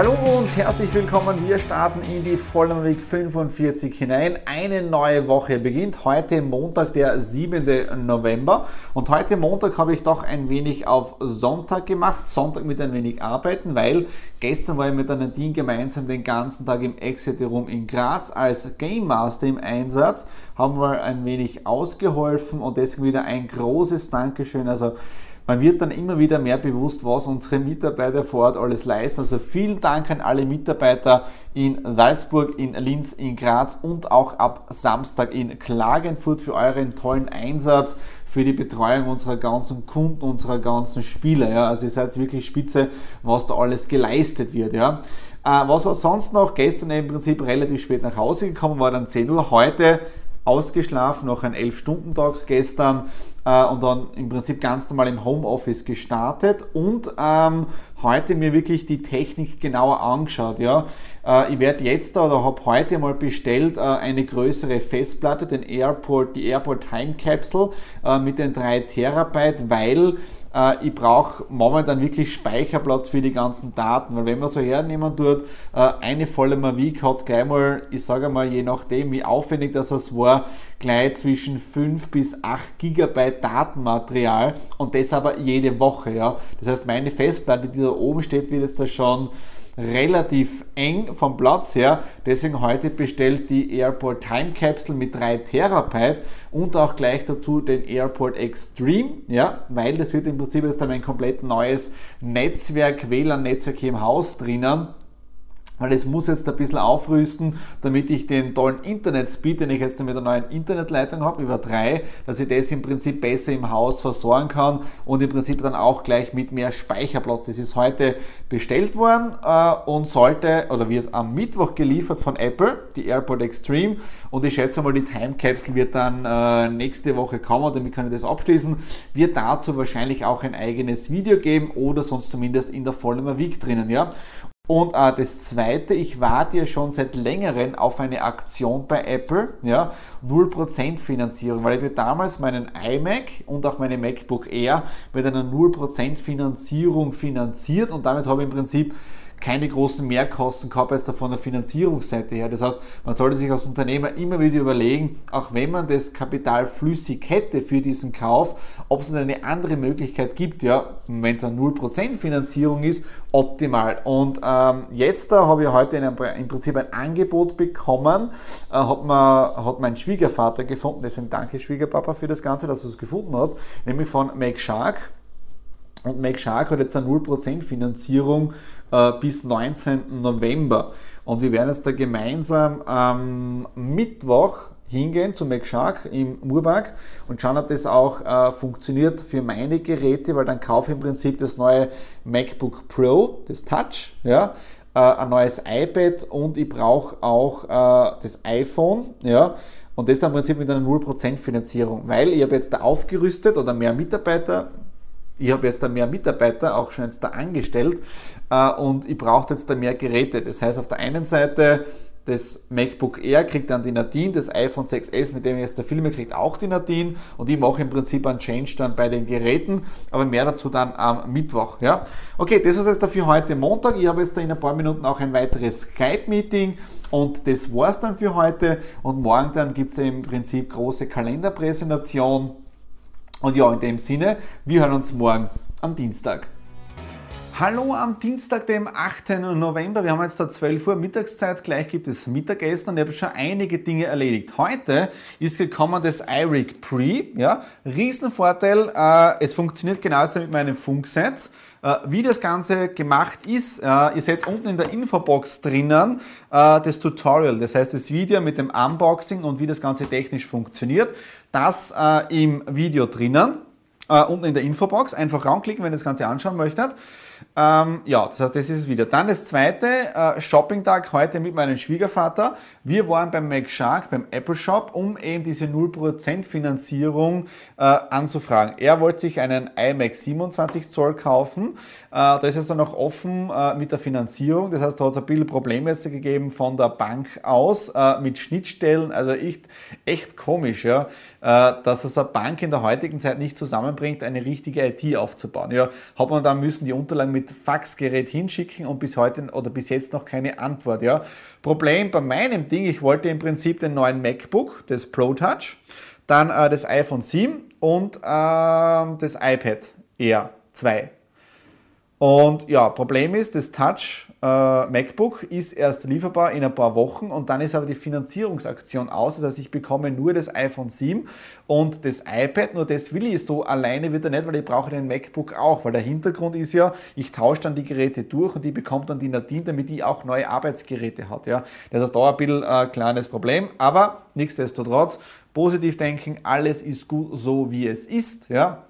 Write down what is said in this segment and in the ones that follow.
Hallo und herzlich willkommen. Wir starten in die Week 45 hinein. Eine neue Woche beginnt heute Montag, der 7. November. Und heute Montag habe ich doch ein wenig auf Sonntag gemacht. Sonntag mit ein wenig arbeiten, weil gestern war ich mit einem Team gemeinsam den ganzen Tag im Exit Room in Graz als Game Master im Einsatz. Haben wir ein wenig ausgeholfen und deswegen wieder ein großes Dankeschön. Also man wird dann immer wieder mehr bewusst, was unsere Mitarbeiter vor Ort alles leisten. Also vielen Dank an alle Mitarbeiter in Salzburg, in Linz, in Graz und auch ab Samstag in Klagenfurt für euren tollen Einsatz für die Betreuung unserer ganzen Kunden, unserer ganzen Spieler. Ja. Also ihr seid wirklich spitze, was da alles geleistet wird. Ja. Äh, was war sonst noch? Gestern im Prinzip relativ spät nach Hause gekommen, war dann 10 Uhr. Heute ausgeschlafen, noch ein 11-Stunden-Tag gestern äh, und dann im Prinzip ganz normal im Homeoffice gestartet. Und ähm, heute mir wirklich die Technik genauer angeschaut. Ja. Äh, ich werde jetzt oder habe heute mal bestellt äh, eine größere Festplatte, den Airport, die Airport Time Capsule äh, mit den 3 Terabyte, weil ich brauche momentan wirklich Speicherplatz für die ganzen Daten, weil wenn man so hernehmen tut, eine volle Mavic hat gleich mal, ich sage mal, je nachdem wie aufwendig das war, gleich zwischen 5 bis 8 Gigabyte Datenmaterial und das aber jede Woche. Ja. Das heißt, meine Festplatte, die da oben steht, wird jetzt da schon relativ eng vom Platz her. Deswegen heute bestellt die Airport Time Capsule mit 3 Terabyte und auch gleich dazu den Airport Extreme, ja, weil das wird im Prinzip jetzt dann ein komplett neues Netzwerk, WLAN-Netzwerk hier im Haus drinnen weil es muss jetzt ein bisschen aufrüsten, damit ich den tollen Internet-Speed, den ich jetzt mit der neuen Internetleitung habe, über drei, dass ich das im Prinzip besser im Haus versorgen kann und im Prinzip dann auch gleich mit mehr Speicherplatz. Das ist heute bestellt worden äh, und sollte oder wird am Mittwoch geliefert von Apple, die AirPod Extreme und ich schätze mal, die Time Capsule wird dann äh, nächste Woche kommen, damit kann ich das abschließen. Wird dazu wahrscheinlich auch ein eigenes Video geben oder sonst zumindest in der Vollmer Week drinnen, ja. Und äh, das zweite, ich warte ja schon seit längerem auf eine Aktion bei Apple, ja, 0% Finanzierung, weil ich mir damals meinen iMac und auch meine MacBook Air mit einer 0% Finanzierung finanziert und damit habe ich im Prinzip keine großen Mehrkosten gehabt als von der Finanzierungsseite her. Das heißt, man sollte sich als Unternehmer immer wieder überlegen, auch wenn man das Kapital flüssig hätte für diesen Kauf, ob es eine andere Möglichkeit gibt, ja, wenn es eine 0% Finanzierung ist, optimal. Und ähm, jetzt da habe ich heute in einem, im Prinzip ein Angebot bekommen, äh, hat, man, hat mein Schwiegervater gefunden, deswegen danke Schwiegerpapa für das Ganze, dass du es gefunden hast, nämlich von Make Shark und Shark hat jetzt eine 0% Finanzierung äh, bis 19. November. Und wir werden jetzt da gemeinsam am Mittwoch hingehen zu MacShark im Murberg und schauen, ob das auch äh, funktioniert für meine Geräte, weil dann kaufe ich im Prinzip das neue MacBook Pro, das Touch, ja, äh, ein neues iPad und ich brauche auch äh, das iPhone, ja, und das dann im Prinzip mit einer 0% Finanzierung, weil ich habe jetzt da aufgerüstet oder mehr Mitarbeiter, ich habe jetzt da mehr Mitarbeiter, auch schon jetzt da angestellt äh, und ich brauche jetzt da mehr Geräte. Das heißt, auf der einen Seite das MacBook Air kriegt dann die Nadine, das iPhone 6S, mit dem ich jetzt der Filme kriegt auch die Nadine und ich mache im Prinzip einen Change dann bei den Geräten, aber mehr dazu dann am Mittwoch. Ja? Okay, das ist jetzt dafür heute Montag. Ich habe jetzt da in ein paar Minuten auch ein weiteres Skype-Meeting und das war's dann für heute und morgen dann gibt es im Prinzip große Kalenderpräsentation und ja, in dem Sinne, wir hören uns morgen am Dienstag. Hallo am Dienstag, dem 8. November. Wir haben jetzt da 12 Uhr Mittagszeit. Gleich gibt es Mittagessen und ich habe schon einige Dinge erledigt. Heute ist gekommen das iRig Pre. Ja, Riesenvorteil. Äh, es funktioniert genauso mit meinem Funkset. Äh, wie das Ganze gemacht ist, äh, ihr seht unten in der Infobox drinnen äh, das Tutorial. Das heißt, das Video mit dem Unboxing und wie das Ganze technisch funktioniert. Das im Video drinnen. Unten in der Infobox. Einfach ranklicken, wenn ihr das Ganze anschauen möchtet. Ähm, ja, das heißt, das ist es wieder. Dann das zweite, äh, Shopping-Tag heute mit meinem Schwiegervater. Wir waren beim McShark, beim Apple Shop, um eben diese 0% Finanzierung äh, anzufragen. Er wollte sich einen iMac 27 Zoll kaufen. Äh, da ist es dann noch offen äh, mit der Finanzierung. Das heißt, da hat es ein bisschen Probleme jetzt gegeben von der Bank aus äh, mit Schnittstellen. Also echt, echt komisch, ja, äh, dass es eine Bank in der heutigen Zeit nicht zusammenbringt, eine richtige IT aufzubauen. Ja, hat man da müssen die Unterlagen mit Faxgerät hinschicken und bis heute oder bis jetzt noch keine Antwort. Ja. Problem bei meinem Ding, ich wollte im Prinzip den neuen MacBook, das Pro Touch, dann äh, das iPhone 7 und äh, das iPad Air 2. Und ja, Problem ist, das Touch äh, MacBook ist erst lieferbar in ein paar Wochen und dann ist aber die Finanzierungsaktion aus. Das heißt, ich bekomme nur das iPhone 7 und das iPad, nur das will ich so alleine wieder nicht, weil ich brauche den MacBook auch, weil der Hintergrund ist ja, ich tausche dann die Geräte durch und die bekommt dann die Nadine, damit die auch neue Arbeitsgeräte hat. Ja. Das heißt, da ein bisschen ein äh, kleines Problem, aber nichtsdestotrotz, positiv denken, alles ist gut so wie es ist. Ja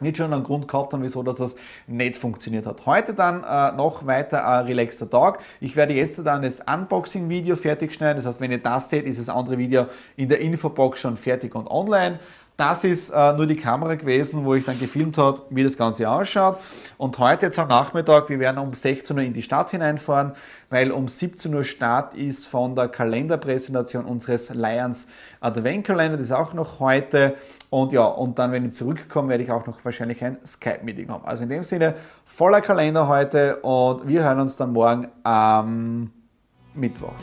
nicht schon einen Grund gehabt haben, wieso das nicht funktioniert hat. Heute dann äh, noch weiter ein relaxter Tag. Ich werde jetzt dann das Unboxing-Video fertig schneiden. Das heißt, wenn ihr das seht, ist das andere Video in der Infobox schon fertig und online. Das ist äh, nur die Kamera gewesen, wo ich dann gefilmt habe, wie das Ganze ausschaut. Und heute jetzt am Nachmittag, wir werden um 16 Uhr in die Stadt hineinfahren, weil um 17 Uhr Start ist von der Kalenderpräsentation unseres Lions Adventkalender. Das ist auch noch heute. Und ja, und dann, wenn ich zurückkomme, werde ich auch noch wahrscheinlich ein Skype-Meeting haben. Also in dem Sinne, voller Kalender heute und wir hören uns dann morgen am Mittwoch.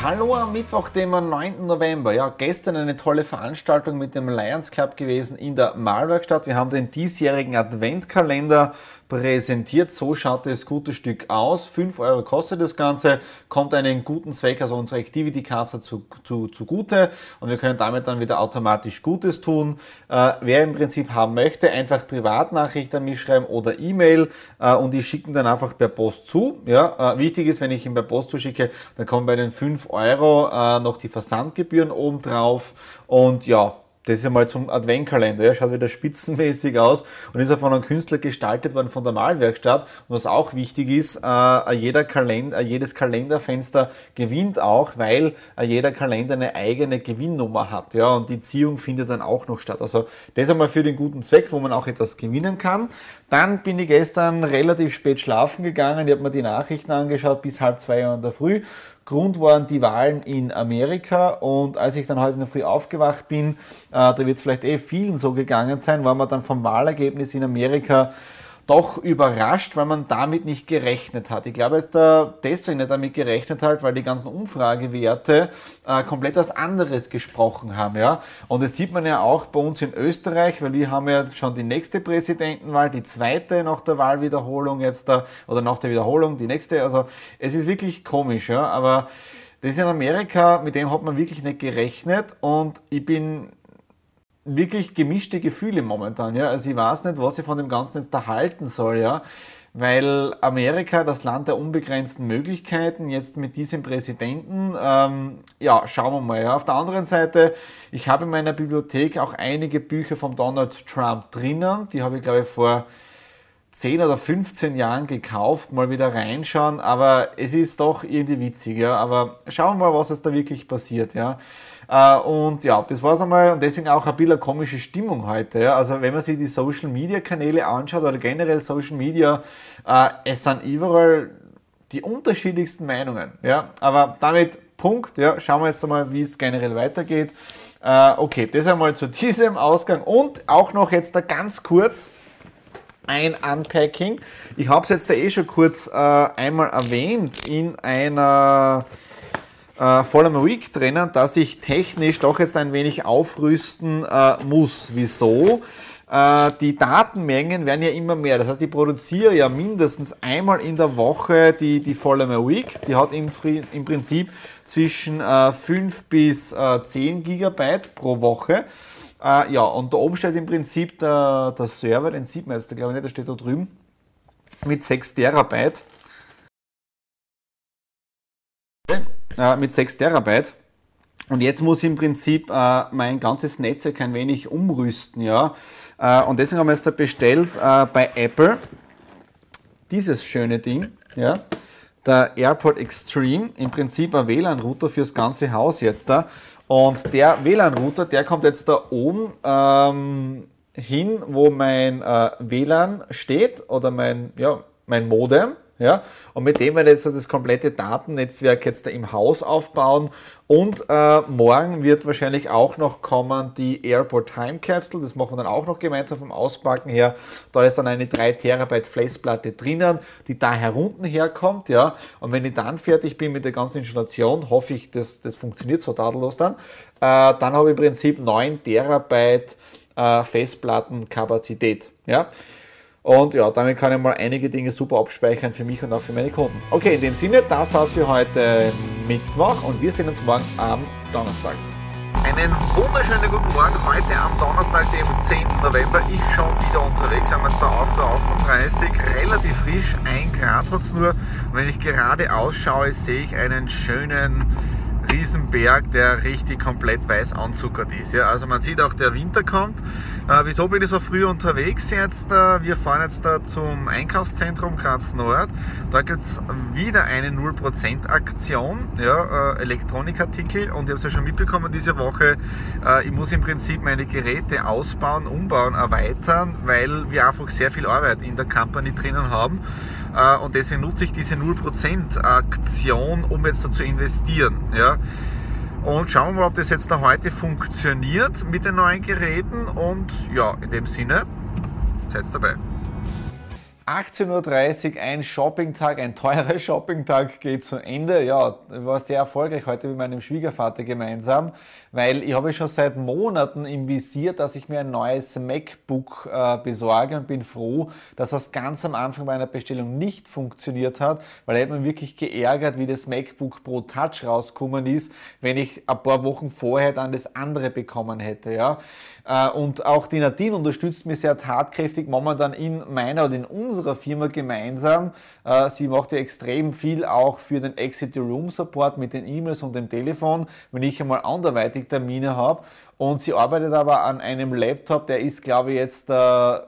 Hallo am Mittwoch, dem 9. November. Ja, gestern eine tolle Veranstaltung mit dem Lions Club gewesen in der Malwerkstatt. Wir haben den diesjährigen Adventkalender präsentiert. So schaut das gute Stück aus. 5 Euro kostet das Ganze, kommt einen guten Zweck, also unsere Activity Kasse zu, zu, zugute und wir können damit dann wieder automatisch Gutes tun. Äh, wer im Prinzip haben möchte, einfach Privatnachricht an mich schreiben oder E-Mail äh, und die schicken dann einfach per Post zu. Ja, äh, wichtig ist, wenn ich ihn per Post zuschicke, dann kommen bei den 5 Euro äh, noch die Versandgebühren oben drauf und ja, das ist einmal zum Adventkalender. Ja, schaut wieder spitzenmäßig aus und ist ja von einem Künstler gestaltet worden von der Malwerkstatt. Und was auch wichtig ist, äh, jeder Kalender, jedes Kalenderfenster gewinnt auch, weil äh, jeder Kalender eine eigene Gewinnnummer hat. Ja, und die Ziehung findet dann auch noch statt. Also das einmal für den guten Zweck, wo man auch etwas gewinnen kann. Dann bin ich gestern relativ spät schlafen gegangen. Ich habe mir die Nachrichten angeschaut bis halb zwei Uhr in der Früh Grund waren die Wahlen in Amerika und als ich dann heute in der Früh aufgewacht bin, äh, da wird es vielleicht eh vielen so gegangen sein, war man dann vom Wahlergebnis in Amerika doch überrascht, weil man damit nicht gerechnet hat. Ich glaube, dass da deswegen nicht damit gerechnet hat, weil die ganzen Umfragewerte äh, komplett was anderes gesprochen haben. Ja? Und das sieht man ja auch bei uns in Österreich, weil wir haben ja schon die nächste Präsidentenwahl, die zweite nach der Wahlwiederholung jetzt da, oder nach der Wiederholung, die nächste. Also es ist wirklich komisch, ja. Aber das ist in Amerika, mit dem hat man wirklich nicht gerechnet und ich bin wirklich gemischte Gefühle momentan. Ja? Also ich weiß nicht, was ich von dem Ganzen jetzt erhalten soll. Ja? Weil Amerika, das Land der unbegrenzten Möglichkeiten, jetzt mit diesem Präsidenten, ähm, ja, schauen wir mal. Ja. Auf der anderen Seite, ich habe in meiner Bibliothek auch einige Bücher von Donald Trump drinnen. Die habe ich, glaube ich, vor 10 oder 15 Jahren gekauft, mal wieder reinschauen, aber es ist doch irgendwie witzig, ja. Aber schauen wir mal, was es da wirklich passiert, ja. Äh, und ja, das war es einmal und deswegen auch ein bisschen komische Stimmung heute. Also wenn man sich die Social Media Kanäle anschaut oder generell Social Media, äh, es sind überall die unterschiedlichsten Meinungen. Ja. Aber damit Punkt, ja, schauen wir jetzt einmal, wie es generell weitergeht. Äh, okay, das einmal zu diesem Ausgang und auch noch jetzt da ganz kurz ein Unpacking. Ich habe es jetzt da eh schon kurz äh, einmal erwähnt in einer äh, Follow Week drinnen, dass ich technisch doch jetzt ein wenig aufrüsten äh, muss. Wieso? äh, die Datenmengen werden ja immer mehr. Das heißt, ich produziere ja mindestens einmal in der Woche die, die Vollmer Week. Die hat im, im Prinzip zwischen äh, 5 bis äh, 10 Gigabyte pro Woche. Äh, ja, und da oben steht im Prinzip der, der Server, den sieht man jetzt, glaube ich nicht, der steht da drüben, mit 6 Terabyte. Äh, mit 6 Terabyte. Und jetzt muss ich im Prinzip äh, mein ganzes Netzwerk ein wenig umrüsten, ja. Äh, und deswegen haben wir jetzt da bestellt äh, bei Apple dieses schöne Ding, ja. Der AirPort Extreme, im Prinzip ein WLAN-Router fürs ganze Haus jetzt da. Und der WLAN-Router, der kommt jetzt da oben ähm, hin, wo mein äh, WLAN steht oder mein, ja, mein Modem. Ja? Und mit dem werde ich jetzt das komplette Datennetzwerk jetzt da im Haus aufbauen. Und äh, morgen wird wahrscheinlich auch noch kommen die Airport Time Capsule. Das machen wir dann auch noch gemeinsam vom Auspacken her. Da ist dann eine 3 Terabyte Festplatte drinnen, die da herunten herkommt. Ja? Und wenn ich dann fertig bin mit der ganzen Installation, hoffe ich, dass das funktioniert so tadellos dann. Äh, dann habe ich im Prinzip 9 Terabyte äh, Festplattenkapazität. Ja? Und ja, damit kann ich mal einige Dinge super abspeichern für mich und auch für meine Kunden. Okay, in dem Sinne, das war's für heute Mittwoch und wir sehen uns morgen am Donnerstag. Einen wunderschönen guten Morgen heute am Donnerstag, dem 10. November. Ich schon wieder unterwegs, haben jetzt da auf der 38, relativ frisch, 1 Grad hat es nur. Und wenn ich gerade ausschaue, sehe ich einen schönen Riesenberg, der richtig komplett weiß anzuckert ist. Ja, also man sieht auch, der Winter kommt. Äh, wieso bin ich so früh unterwegs jetzt? Äh, wir fahren jetzt da zum Einkaufszentrum Graz Nord. Da gibt es wieder eine 0% Aktion, ja, äh, Elektronikartikel. Und ich habe es ja schon mitbekommen diese Woche, äh, ich muss im Prinzip meine Geräte ausbauen, umbauen, erweitern, weil wir einfach sehr viel Arbeit in der Company drinnen haben. Äh, und deswegen nutze ich diese 0% Aktion, um jetzt da zu investieren. Ja. Und schauen wir mal, ob das jetzt da heute funktioniert mit den neuen Geräten. Und ja, in dem Sinne, seid dabei. 18.30 Uhr, ein Shoppingtag, ein teurer Shoppingtag geht zu Ende. Ja, war sehr erfolgreich heute mit meinem Schwiegervater gemeinsam, weil ich habe schon seit Monaten im Visier, dass ich mir ein neues MacBook äh, besorge und bin froh, dass das ganz am Anfang meiner Bestellung nicht funktioniert hat, weil er hat mich wirklich geärgert, wie das MacBook Pro Touch rausgekommen ist, wenn ich ein paar Wochen vorher dann das andere bekommen hätte. Ja. Äh, und auch die Nadine unterstützt mich sehr tatkräftig momentan in meiner oder in unserer Firma gemeinsam. Äh, sie macht ja extrem viel auch für den Exit Room Support mit den E-Mails und dem Telefon, wenn ich einmal anderweitig Termine habe. Und sie arbeitet aber an einem Laptop, der ist, glaube ich, jetzt äh,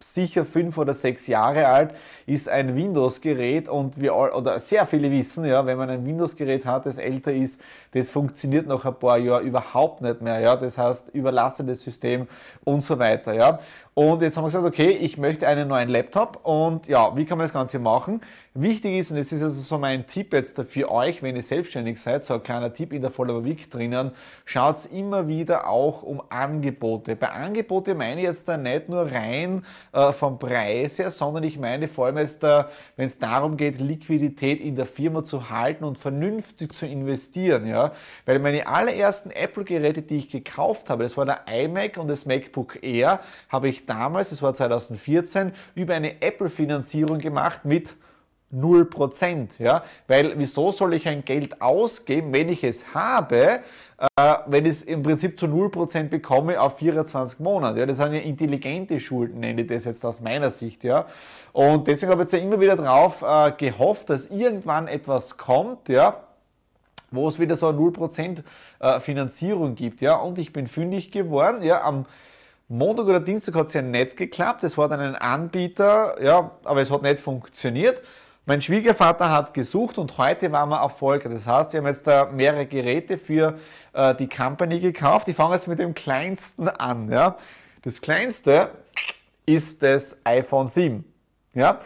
sicher fünf oder sechs Jahre alt, ist ein Windows-Gerät und wir oder sehr viele wissen, ja, wenn man ein Windows-Gerät hat, das älter ist, das funktioniert nach ein paar Jahren überhaupt nicht mehr. Ja, das heißt überlassenes System und so weiter. Ja, und jetzt haben wir gesagt, okay, ich möchte einen neuen Laptop und ja, wie kann man das Ganze machen? Wichtig ist, und das ist also so mein Tipp jetzt für euch, wenn ihr selbstständig seid, so ein kleiner Tipp in der Follower Week drinnen, schaut immer wieder auch um Angebote. Bei Angebote meine ich jetzt da nicht nur rein äh, vom Preis her, sondern ich meine vor allem jetzt da, wenn es darum geht, Liquidität in der Firma zu halten und vernünftig zu investieren, ja. Weil meine allerersten Apple-Geräte, die ich gekauft habe, das war der iMac und das MacBook Air, habe ich damals, das war 2014, über eine Apple-Finanzierung gemacht mit 0%. Ja? Weil wieso soll ich ein Geld ausgeben, wenn ich es habe, äh, wenn ich es im Prinzip zu 0% bekomme auf 24 Monate? Ja? Das sind ja intelligente Schulden, nenne ich das jetzt aus meiner Sicht. Ja? Und deswegen habe ich jetzt ja immer wieder darauf äh, gehofft, dass irgendwann etwas kommt, ja? wo es wieder so eine 0% äh, Finanzierung gibt. Ja? Und ich bin fündig geworden. Ja? Am Montag oder Dienstag hat es ja nicht geklappt. Es war dann ein Anbieter, ja, aber es hat nicht funktioniert. Mein Schwiegervater hat gesucht und heute waren wir erfolgreich. Das heißt, wir haben jetzt da mehrere Geräte für äh, die Company gekauft. Ich fange jetzt mit dem kleinsten an. Ja. Das kleinste ist das iPhone 7. Ja.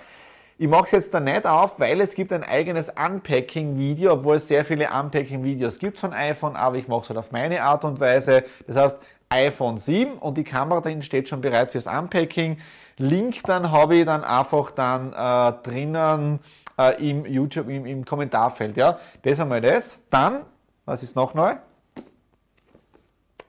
Ich mache es jetzt da nicht auf, weil es gibt ein eigenes Unpacking-Video, obwohl es sehr viele Unpacking-Videos gibt von iPhone, aber ich mache es halt auf meine Art und Weise. Das heißt, iPhone 7 und die Kamera drin steht schon bereit fürs Unpacking. Link dann habe ich dann einfach dann äh, drinnen äh, im YouTube, im, im Kommentarfeld. Ja, das einmal das. Dann, was ist noch neu?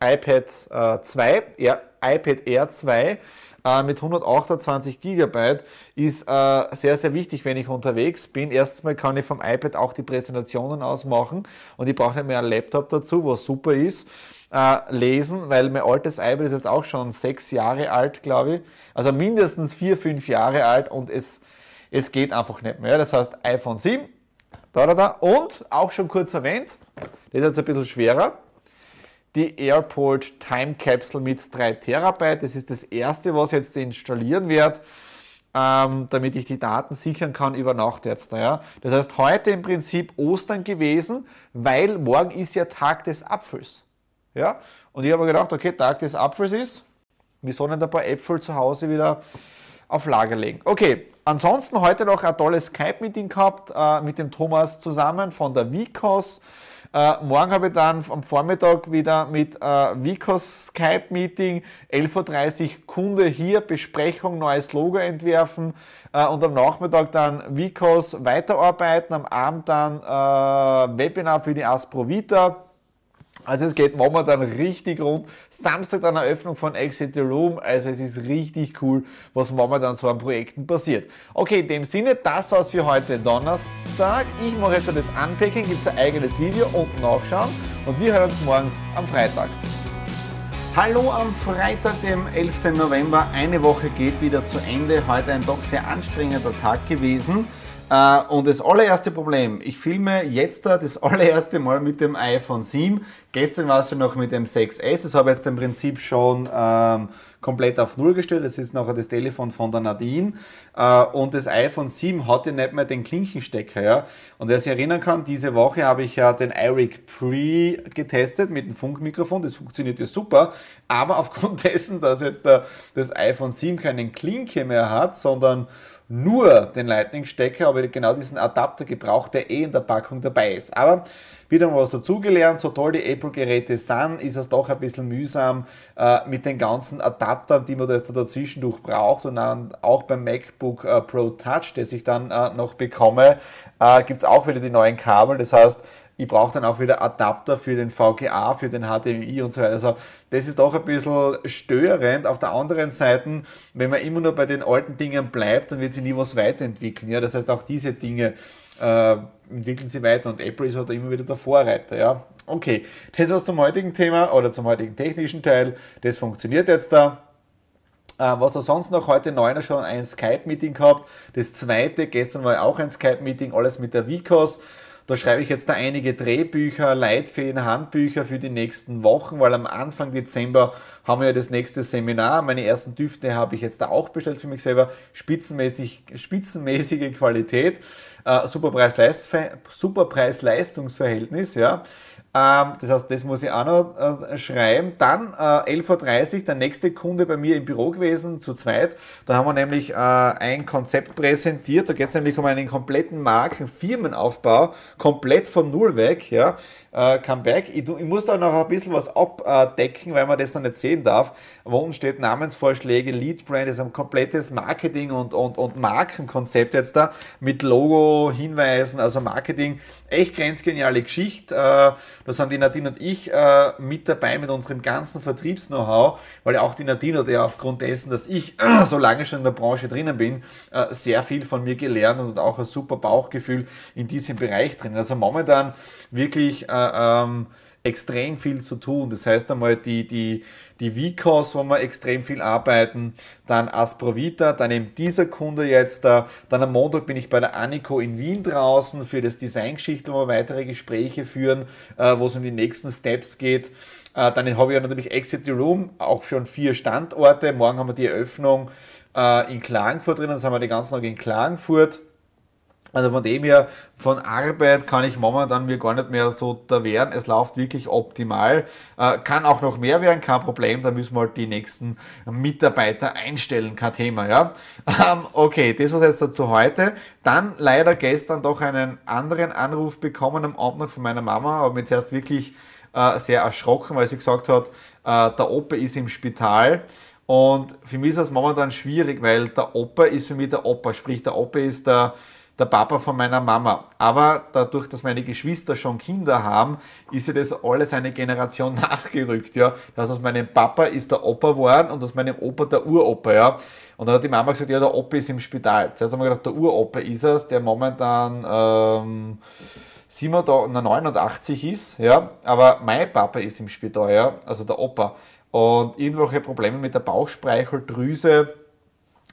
iPad äh, 2, Air, iPad Air 2 äh, mit 128 GB ist äh, sehr, sehr wichtig, wenn ich unterwegs bin. Erstens mal kann ich vom iPad auch die Präsentationen ausmachen und ich brauche nicht mehr einen Laptop dazu, was super ist. Äh, lesen, weil mein altes iPad ist jetzt auch schon sechs Jahre alt, glaube ich. Also mindestens vier, fünf Jahre alt und es, es geht einfach nicht mehr. Das heißt iPhone 7, da, da, da. Und auch schon kurz erwähnt, das ist jetzt ein bisschen schwerer, die Airport Time Capsule mit 3 Terabyte. Das ist das erste, was ich jetzt installieren werde, ähm, damit ich die Daten sichern kann über Nacht jetzt. Ja. Das heißt, heute im Prinzip Ostern gewesen, weil morgen ist ja Tag des Apfels. Ja. Und ich habe gedacht, okay, Tag des Apfels ist, wir sollen ein paar Äpfel zu Hause wieder auf Lager legen. Okay, ansonsten heute noch ein tolles Skype-Meeting gehabt äh, mit dem Thomas zusammen von der Vicos. Äh, morgen habe ich dann am Vormittag wieder mit äh, Vicos Skype-Meeting, 11.30 Uhr Kunde hier, Besprechung, neues Logo entwerfen äh, und am Nachmittag dann Vicos weiterarbeiten, am Abend dann äh, Webinar für die Asprovita also es geht momentan richtig rund. Samstag dann Eröffnung von Exit the Room. Also es ist richtig cool, was momentan so an Projekten passiert. Okay, in dem Sinne, das war's für heute Donnerstag. Ich mache jetzt das Unpacking, gibt es ein eigenes Video unten nachschauen und wir hören uns morgen am Freitag. Hallo am Freitag, dem 11. November. Eine Woche geht wieder zu Ende. Heute ein doch sehr anstrengender Tag gewesen. Äh, und das allererste Problem, ich filme jetzt das allererste Mal mit dem iPhone 7. Gestern war es schon noch mit dem 6S. Das habe ich jetzt im Prinzip schon ähm, komplett auf Null gestellt. Das ist nachher das Telefon von der Nadine. Äh, und das iPhone 7 hat ja nicht mehr den Klinkenstecker. Ja? Und wer sich erinnern kann, diese Woche habe ich ja den iRig Pre getestet mit dem Funkmikrofon. Das funktioniert ja super. Aber aufgrund dessen, dass jetzt der, das iPhone 7 keinen Klinke mehr hat, sondern nur den Lightning-Stecker, aber genau diesen Adapter gebraucht, der eh in der Packung dabei ist. Aber wieder mal was dazugelernt, so toll die Apple-Geräte sind, ist es doch ein bisschen mühsam äh, mit den ganzen Adaptern, die man da jetzt dazwischendurch braucht und dann auch beim MacBook äh, Pro Touch, das ich dann äh, noch bekomme, äh, gibt es auch wieder die neuen Kabel. Das heißt, ich brauche dann auch wieder Adapter für den VGA, für den HDMI und so weiter. Also das ist auch ein bisschen störend. Auf der anderen Seite, wenn man immer nur bei den alten Dingen bleibt, dann wird sich nie was weiterentwickeln. Ja? Das heißt, auch diese Dinge äh, entwickeln sie weiter und Apple ist halt immer wieder der Vorreiter. Ja? Okay, das war's zum heutigen Thema oder zum heutigen technischen Teil. Das funktioniert jetzt da. Äh, was er sonst noch heute neuner schon ein Skype-Meeting gehabt. Das zweite, gestern war auch ein Skype-Meeting, alles mit der Vicos. Da schreibe ich jetzt da einige Drehbücher, Leitfäden, Handbücher für die nächsten Wochen, weil am Anfang Dezember haben wir ja das nächste Seminar. Meine ersten Düfte habe ich jetzt da auch bestellt für mich selber. Spitzenmäßig, spitzenmäßige Qualität, äh, super Preis-Leistungsverhältnis, ja. Ähm, das heißt, das muss ich auch noch äh, schreiben. Dann äh, 11.30 Uhr, der nächste Kunde bei mir im Büro gewesen, zu zweit. Da haben wir nämlich äh, ein Konzept präsentiert. Da geht es nämlich um einen kompletten Marken-Firmenaufbau, komplett von Null weg. Ja. Äh, Comeback. Ich, ich, muss da noch ein bisschen was abdecken, weil man das noch nicht sehen darf. Wo unten steht Namensvorschläge, Lead Brand, das ist ein komplettes Marketing- und, und, und Markenkonzept jetzt da mit Logo, Hinweisen, also Marketing. Echt grenzgeniale Geschichte. Äh, da sind die Nadine und ich äh, mit dabei mit unserem ganzen Vertriebs-Know-how, weil auch die Nadine hat ja aufgrund dessen, dass ich so lange schon in der Branche drinnen bin, äh, sehr viel von mir gelernt und auch ein super Bauchgefühl in diesem Bereich drin. Also momentan wirklich äh, ähm, extrem viel zu tun. Das heißt einmal die, die, die Vicos, wo wir extrem viel arbeiten, dann Asprovita, dann eben dieser Kunde jetzt da, dann am Montag bin ich bei der Anico in Wien draußen für das Designgeschichte, wo wir weitere Gespräche führen, äh, wo es um die nächsten Steps geht. Äh, dann habe ich ja natürlich Exit the Room, auch schon vier Standorte. Morgen haben wir die Eröffnung äh, in Klagenfurt drin, dann sind wir den ganzen Tag in Klagenfurt. Also von dem her, von Arbeit kann ich momentan mir gar nicht mehr so da wehren. Es läuft wirklich optimal. Äh, kann auch noch mehr werden, kein Problem. Da müssen wir halt die nächsten Mitarbeiter einstellen, kein Thema. Ja? Ähm, okay, das war jetzt dazu heute. Dann leider gestern doch einen anderen Anruf bekommen am Abend noch von meiner Mama. Aber mich zuerst wirklich äh, sehr erschrocken, weil sie gesagt hat, äh, der Opa ist im Spital. Und für mich ist das momentan schwierig, weil der Opa ist für mich der Opa. Sprich, der Opa ist der der Papa von meiner Mama. Aber dadurch, dass meine Geschwister schon Kinder haben, ist ja das alles eine Generation nachgerückt. Ja. Das aus meinem Papa ist der Opa geworden und aus meinem Opa der Uropa. Ja. Und dann hat die Mama gesagt, ja, der Opa ist im Spital. Zuerst haben wir gedacht, der Uropa ist es, der momentan ähm, 89 ist. Ja. Aber mein Papa ist im Spital, ja. also der Opa. Und irgendwelche Probleme mit der Bauchspeicheldrüse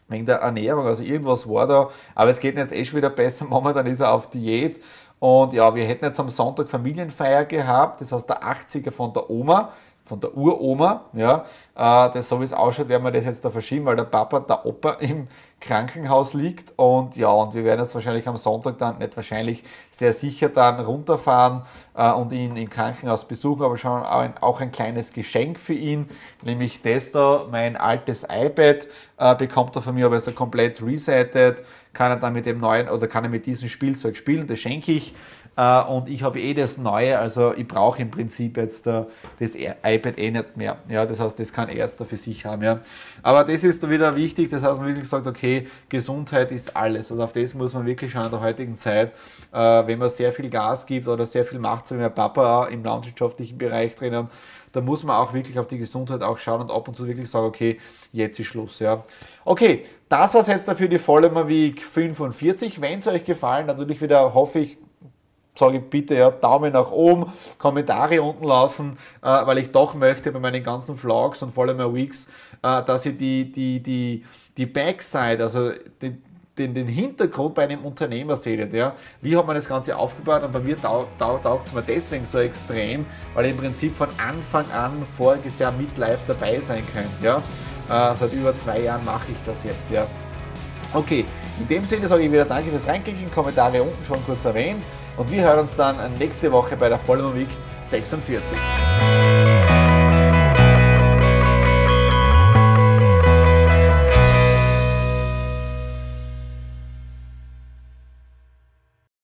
wegen der Ernährung, also irgendwas war da, aber es geht jetzt eh schon wieder besser, momentan ist er auf Diät. Und ja, wir hätten jetzt am Sonntag Familienfeier gehabt, das heißt der 80er von der Oma, von der Uroma, ja, äh, das so wie es ausschaut, werden wir das jetzt da verschieben, weil der Papa, der Opa im Krankenhaus liegt. Und ja, und wir werden jetzt wahrscheinlich am Sonntag dann, nicht wahrscheinlich, sehr sicher dann runterfahren äh, und ihn im Krankenhaus besuchen, aber schon auch ein, kleines Geschenk für ihn, nämlich das da, mein altes iPad äh, bekommt er von mir, aber ist er komplett resettet, kann er dann mit dem neuen oder kann er mit diesem Spielzeug spielen, das schenke ich äh, und ich habe eh das Neue, also ich brauche im Prinzip jetzt das iPad eh nicht mehr. Ja, das heißt, das kann da für sich haben. Ja. Aber das ist wieder wichtig, das heißt, man wirklich sagt, okay, Gesundheit ist alles. Also auf das muss man wirklich schauen in der heutigen Zeit, äh, wenn man sehr viel Gas gibt oder sehr viel macht, so wie mein Papa im landwirtschaftlichen Bereich drinnen, da muss man auch wirklich auf die Gesundheit auch schauen und ab und zu wirklich sagen, okay, jetzt ist Schluss. Ja. Okay, das war es jetzt dafür die Follower Week 45. Wenn es euch gefallen, natürlich wieder hoffe ich, sage ich bitte ja, Daumen nach oben, Kommentare unten lassen, äh, weil ich doch möchte bei meinen ganzen Vlogs und vor allem Weeks, äh, dass ihr die, die, die, die Backside, also den, den, den Hintergrund bei einem Unternehmer seht. Ja? Wie hat man das Ganze aufgebaut? Und bei mir taugt tau, es mir deswegen so extrem, weil ihr im Prinzip von Anfang an voriges Jahr mit live dabei sein könnt. Ja? Äh, seit über zwei Jahren mache ich das jetzt. Ja? Okay, in dem Sinne sage ich wieder Danke fürs Reinklicken, Kommentare unten schon kurz erwähnt. Und wir hören uns dann nächste Woche bei der Vollmer Week 46.